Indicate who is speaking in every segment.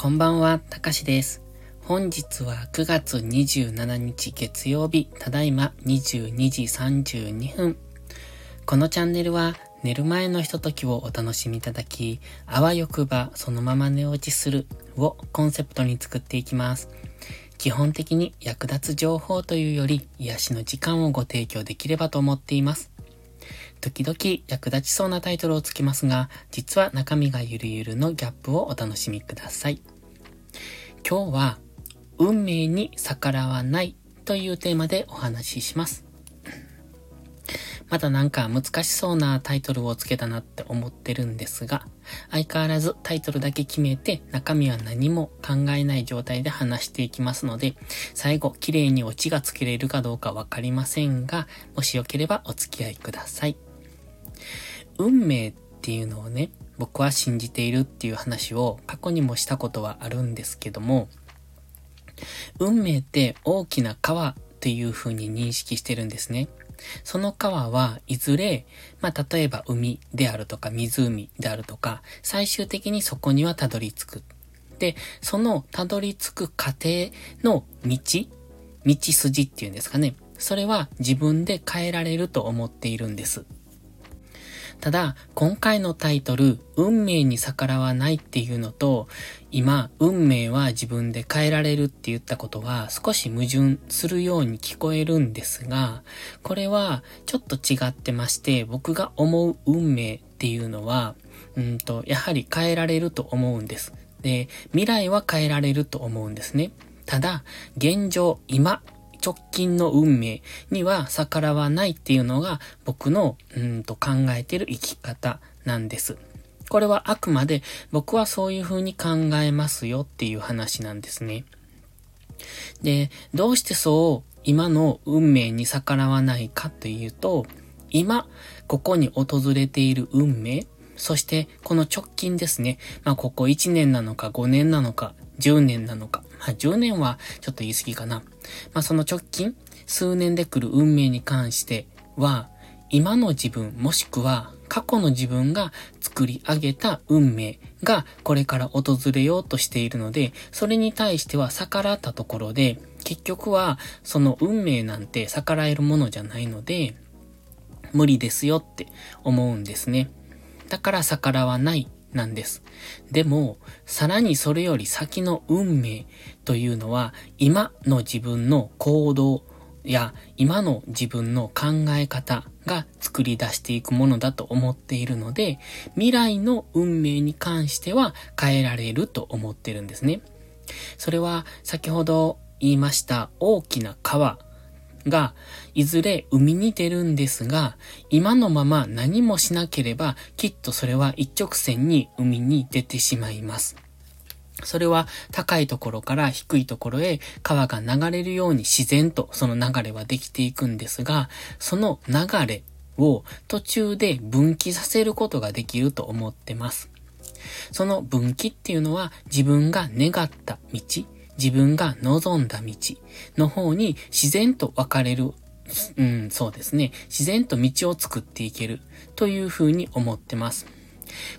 Speaker 1: こんばんは、たかしです。本日は9月27日月曜日、ただいま22時32分。このチャンネルは寝る前のひとときをお楽しみいただき、あわよくばそのまま寝落ちするをコンセプトに作っていきます。基本的に役立つ情報というより癒しの時間をご提供できればと思っています。時々役立ちそうなタイトルをつけますが、実は中身がゆるゆるのギャップをお楽しみください。今日は、運命に逆らわないというテーマでお話しします。まだなんか難しそうなタイトルをつけたなって思ってるんですが、相変わらずタイトルだけ決めて中身は何も考えない状態で話していきますので、最後綺麗にオチがつけれるかどうかわかりませんが、もしよければお付き合いください。運命っていうのをね、僕は信じているっていう話を過去にもしたことはあるんですけども、運命って大きな川っていう風に認識してるんですね。その川はいずれ、まあ、例えば海であるとか湖であるとか、最終的にそこにはたどり着く。で、そのたどり着く過程の道、道筋っていうんですかね。それは自分で変えられると思っているんです。ただ、今回のタイトル、運命に逆らわないっていうのと、今、運命は自分で変えられるって言ったことは少し矛盾するように聞こえるんですが、これはちょっと違ってまして、僕が思う運命っていうのは、うんと、やはり変えられると思うんです。で、未来は変えられると思うんですね。ただ、現状、今直近の運命には逆らわないっていうのが僕のうんと考えてる生き方なんです。これはあくまで僕はそういう風に考えますよっていう話なんですね。で、どうしてそう今の運命に逆らわないかというと、今、ここに訪れている運命、そしてこの直近ですね。まあここ1年なのか5年なのか10年なのか。まあ10年はちょっと言い過ぎかな。まあその直近、数年で来る運命に関しては、今の自分もしくは過去の自分が作り上げた運命がこれから訪れようとしているので、それに対しては逆らったところで、結局はその運命なんて逆らえるものじゃないので、無理ですよって思うんですね。だから逆らわないなんです。でも、さらにそれより先の運命というのは、今の自分の行動や今の自分の考え方が作り出していくものだと思っているので、未来の運命に関しては変えられると思ってるんですね。それは先ほど言いました大きな川が、いずれ海に出るんですが、今のまま何もしなければ、きっとそれは一直線に海に出てしまいます。それは高いところから低いところへ川が流れるように自然とその流れはできていくんですが、その流れを途中で分岐させることができると思ってます。その分岐っていうのは自分が願った道、自分が望んだ道の方に自然と分かれる、うん、そうですね。自然と道を作っていけるというふうに思ってます。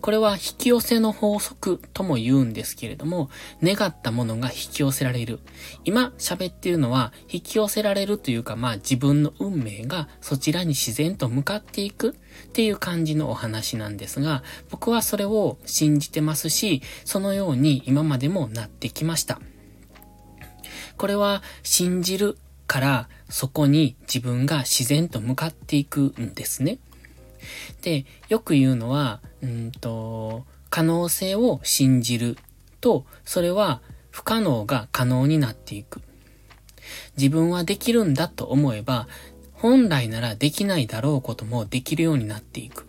Speaker 1: これは引き寄せの法則とも言うんですけれども、願ったものが引き寄せられる。今喋っているのは、引き寄せられるというか、まあ自分の運命がそちらに自然と向かっていくっていう感じのお話なんですが、僕はそれを信じてますし、そのように今までもなってきました。これは信じるからそこに自分が自然と向かっていくんですね。で、よく言うのは、うんと、可能性を信じると、それは不可能が可能になっていく。自分はできるんだと思えば、本来ならできないだろうこともできるようになっていく。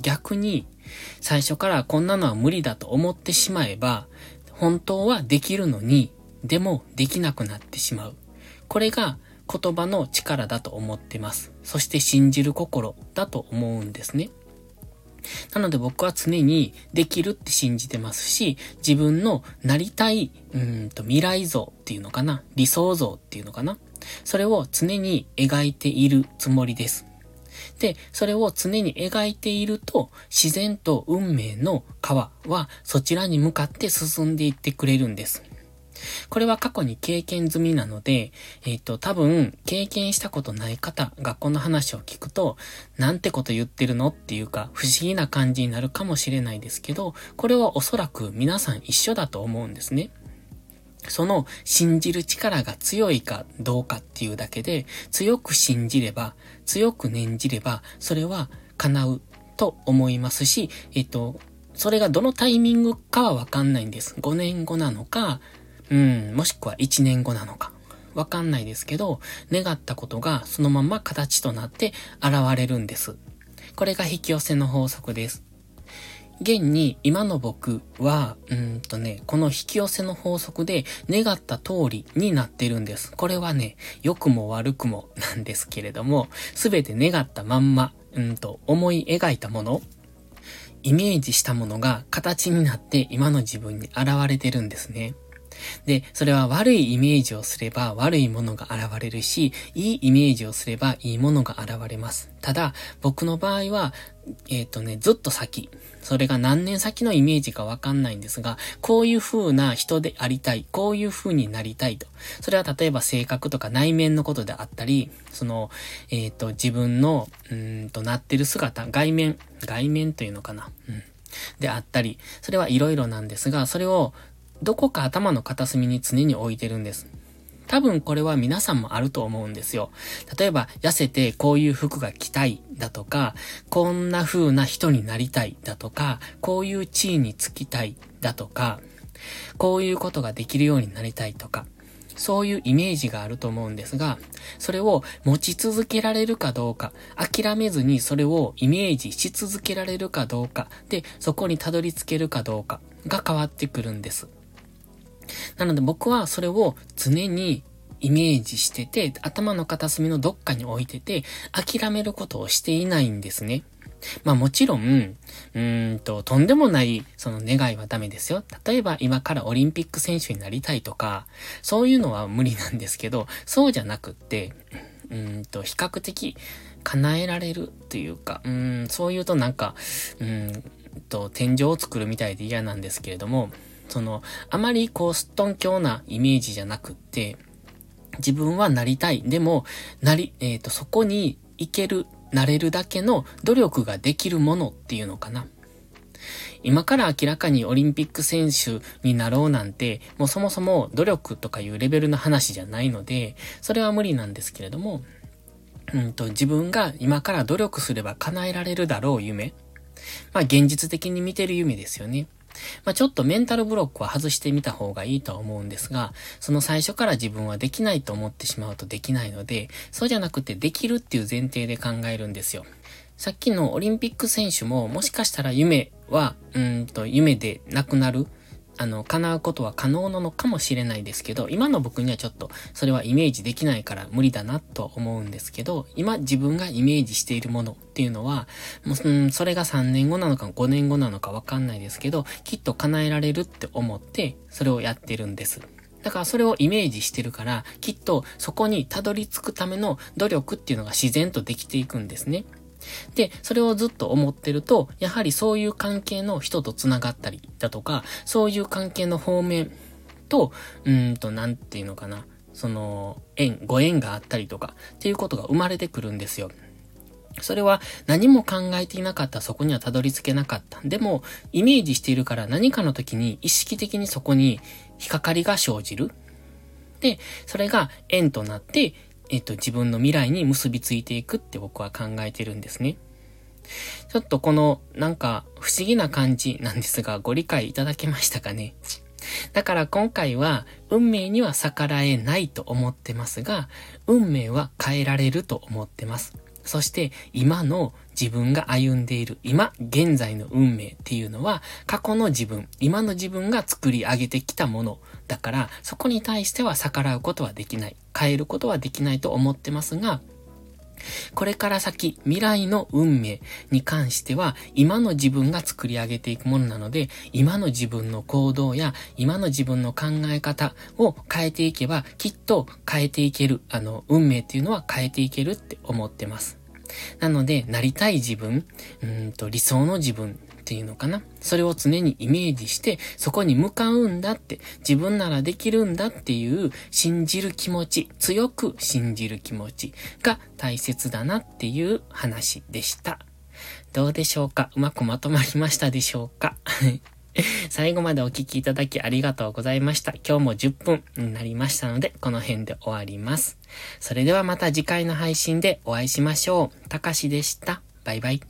Speaker 1: 逆に、最初からこんなのは無理だと思ってしまえば、本当はできるのにでもできなくなってしまう。これが言葉の力だと思ってます。そして信じる心だと思うんですね。なので僕は常にできるって信じてますし、自分のなりたい、うんと未来像っていうのかな理想像っていうのかなそれを常に描いているつもりです。で、それを常に描いていると、自然と運命の川はそちらに向かって進んでいってくれるんです。これは過去に経験済みなので、えっ、ー、と、多分、経験したことない方がこの話を聞くと、なんてこと言ってるのっていうか、不思議な感じになるかもしれないですけど、これはおそらく皆さん一緒だと思うんですね。その信じる力が強いかどうかっていうだけで、強く信じれば、強く念じれば、それは叶うと思いますし、えっと、それがどのタイミングかはわかんないんです。5年後なのか、うん、もしくは1年後なのか。わかんないですけど、願ったことがそのまま形となって現れるんです。これが引き寄せの法則です。現に今の僕は、うんとね、この引き寄せの法則で願った通りになってるんです。これはね、良くも悪くもなんですけれども、すべて願ったまんま、うんと思い描いたもの、イメージしたものが形になって今の自分に現れてるんですね。で、それは悪いイメージをすれば悪いものが現れるし、いいイメージをすればいいものが現れます。ただ、僕の場合は、えっ、ー、とね、ずっと先。それが何年先のイメージかわかんないんですが、こういう風な人でありたい。こういう風になりたいと。それは例えば性格とか内面のことであったり、その、えっ、ー、と、自分の、うんとなってる姿、外面、外面というのかな。うん。であったり、それはいろいろなんですが、それをどこか頭の片隅に常に置いてるんです。多分これは皆さんもあると思うんですよ。例えば、痩せてこういう服が着たいだとか、こんな風な人になりたいだとか、こういう地位につきたいだとか、こういうことができるようになりたいとか、そういうイメージがあると思うんですが、それを持ち続けられるかどうか、諦めずにそれをイメージし続けられるかどうか、で、そこにたどり着けるかどうかが変わってくるんです。なので僕はそれを常にイメージしてて、頭の片隅のどっかに置いてて、諦めることをしていないんですね。まあもちろん、うーんと、とんでもない、その願いはダメですよ。例えば今からオリンピック選手になりたいとか、そういうのは無理なんですけど、そうじゃなくって、うんと、比較的叶えられるというか、うん、そう言うとなんか、うんと、天井を作るみたいで嫌なんですけれども、その、あまりこう、すっとんきょうなイメージじゃなくって、自分はなりたい。でも、なり、えっ、ー、と、そこに行ける、なれるだけの努力ができるものっていうのかな。今から明らかにオリンピック選手になろうなんて、もうそもそも努力とかいうレベルの話じゃないので、それは無理なんですけれども、うんと、自分が今から努力すれば叶えられるだろう夢。まあ現実的に見てる夢ですよね。まあ、ちょっとメンタルブロックは外してみた方がいいとは思うんですが、その最初から自分はできないと思ってしまうとできないので、そうじゃなくてできるっていう前提で考えるんですよ。さっきのオリンピック選手ももしかしたら夢は、うんと夢でなくなるあの、叶うことは可能なのかもしれないですけど、今の僕にはちょっと、それはイメージできないから無理だなと思うんですけど、今自分がイメージしているものっていうのは、もう、うん、それが3年後なのか5年後なのかわかんないですけど、きっと叶えられるって思って、それをやってるんです。だからそれをイメージしてるから、きっとそこにたどり着くための努力っていうのが自然とできていくんですね。で、それをずっと思ってると、やはりそういう関係の人と繋がったりだとか、そういう関係の方面と、うんと、なんていうのかな、その、縁、ご縁があったりとか、っていうことが生まれてくるんですよ。それは何も考えていなかったそこにはたどり着けなかった。でも、イメージしているから何かの時に意識的にそこに引っかかりが生じる。で、それが縁となって、えっと、自分の未来に結びついていくって僕は考えてるんですね。ちょっとこの、なんか、不思議な感じなんですが、ご理解いただけましたかね？だから今回は、運命には逆らえないと思ってますが、運命は変えられると思ってます。そして今の自分が歩んでいる今現在の運命っていうのは過去の自分、今の自分が作り上げてきたものだからそこに対しては逆らうことはできない。変えることはできないと思ってますが、これから先、未来の運命に関しては、今の自分が作り上げていくものなので、今の自分の行動や、今の自分の考え方を変えていけば、きっと変えていける、あの、運命っていうのは変えていけるって思ってます。なので、なりたい自分、うんと理想の自分っていうのかな。それを常にイメージして、そこに向かうんだって、自分ならできるんだっていう信じる気持ち、強く信じる気持ちが大切だなっていう話でした。どうでしょうか？うまくまとまりましたでしょうか？最後までお聴きいただきありがとうございました。今日も10分になりましたので、この辺で終わります。それではまた次回の配信でお会いしましょう。たかしでした。バイバイ。